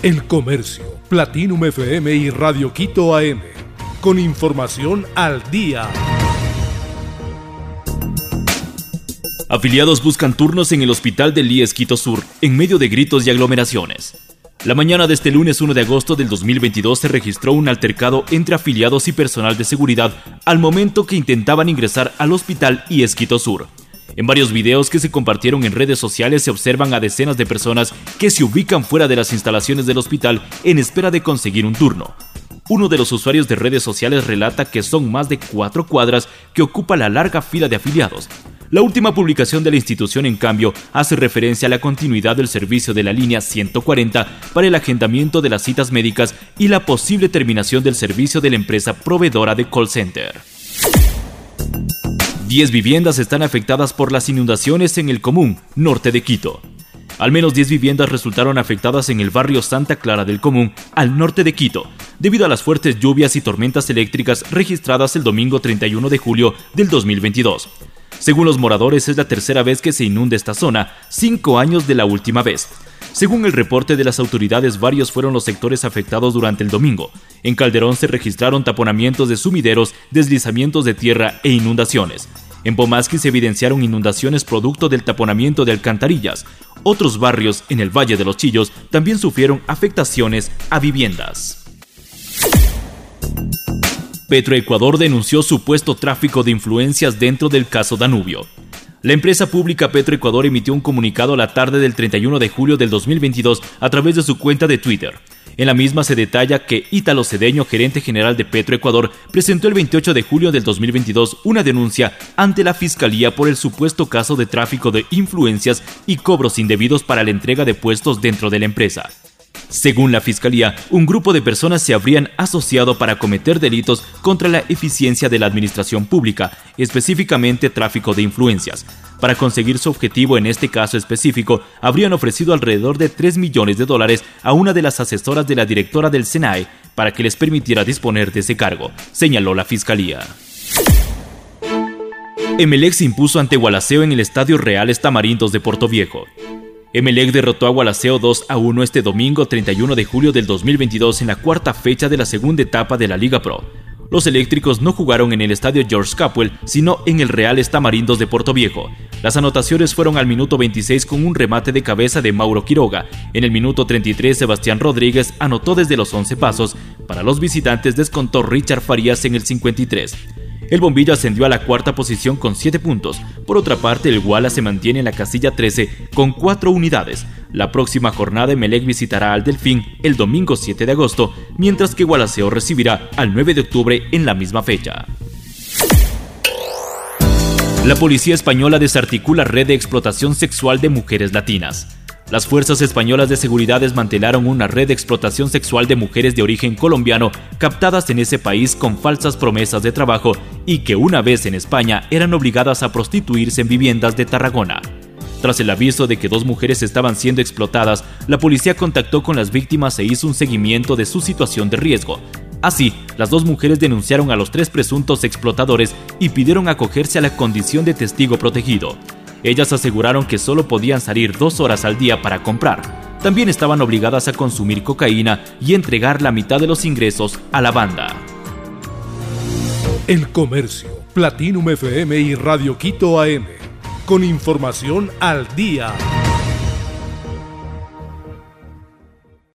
El Comercio, Platinum FM y Radio Quito AM. Con información al día. Afiliados buscan turnos en el hospital del IES Quito Sur, en medio de gritos y aglomeraciones. La mañana de este lunes 1 de agosto del 2022 se registró un altercado entre afiliados y personal de seguridad al momento que intentaban ingresar al hospital IES Quito Sur. En varios videos que se compartieron en redes sociales se observan a decenas de personas que se ubican fuera de las instalaciones del hospital en espera de conseguir un turno. Uno de los usuarios de redes sociales relata que son más de cuatro cuadras que ocupa la larga fila de afiliados. La última publicación de la institución, en cambio, hace referencia a la continuidad del servicio de la línea 140 para el agendamiento de las citas médicas y la posible terminación del servicio de la empresa proveedora de call center. 10 viviendas están afectadas por las inundaciones en el Común, norte de Quito. Al menos 10 viviendas resultaron afectadas en el barrio Santa Clara del Común, al norte de Quito, debido a las fuertes lluvias y tormentas eléctricas registradas el domingo 31 de julio del 2022. Según los moradores, es la tercera vez que se inunda esta zona, cinco años de la última vez. Según el reporte de las autoridades, varios fueron los sectores afectados durante el domingo. En Calderón se registraron taponamientos de sumideros, deslizamientos de tierra e inundaciones. En Pomasqui se evidenciaron inundaciones producto del taponamiento de alcantarillas. Otros barrios en el Valle de los Chillos también sufrieron afectaciones a viviendas. Petroecuador denunció supuesto tráfico de influencias dentro del caso Danubio. La empresa pública Petroecuador emitió un comunicado la tarde del 31 de julio del 2022 a través de su cuenta de Twitter. En la misma se detalla que Ítalo Cedeño, gerente general de Petroecuador, presentó el 28 de julio del 2022 una denuncia ante la Fiscalía por el supuesto caso de tráfico de influencias y cobros indebidos para la entrega de puestos dentro de la empresa. Según la Fiscalía, un grupo de personas se habrían asociado para cometer delitos contra la eficiencia de la administración pública, específicamente tráfico de influencias. Para conseguir su objetivo en este caso específico, habrían ofrecido alrededor de 3 millones de dólares a una de las asesoras de la directora del SENAE para que les permitiera disponer de ese cargo, señaló la Fiscalía. Emelec se impuso ante Gualaceo en el Estadio Real Estamarindos de Puerto Viejo. Emelec derrotó a Gualaceo 2 a 1 este domingo 31 de julio del 2022 en la cuarta fecha de la segunda etapa de la Liga Pro. Los eléctricos no jugaron en el estadio George Capwell, sino en el Real Estamarindos de Puerto Viejo. Las anotaciones fueron al minuto 26 con un remate de cabeza de Mauro Quiroga. En el minuto 33, Sebastián Rodríguez anotó desde los 11 pasos. Para los visitantes descontó Richard Farías en el 53. El bombillo ascendió a la cuarta posición con 7 puntos. Por otra parte, el Guala se mantiene en la casilla 13 con 4 unidades. La próxima jornada Emelec visitará al Delfín el domingo 7 de agosto, mientras que Gualaceo recibirá al 9 de octubre en la misma fecha. La policía española desarticula red de explotación sexual de mujeres latinas. Las fuerzas españolas de seguridad desmantelaron una red de explotación sexual de mujeres de origen colombiano captadas en ese país con falsas promesas de trabajo y que una vez en España eran obligadas a prostituirse en viviendas de Tarragona. Tras el aviso de que dos mujeres estaban siendo explotadas, la policía contactó con las víctimas e hizo un seguimiento de su situación de riesgo. Así, las dos mujeres denunciaron a los tres presuntos explotadores y pidieron acogerse a la condición de testigo protegido. Ellas aseguraron que solo podían salir dos horas al día para comprar. También estaban obligadas a consumir cocaína y entregar la mitad de los ingresos a la banda. El Comercio, Platinum FM y Radio Quito AM. Con información al día.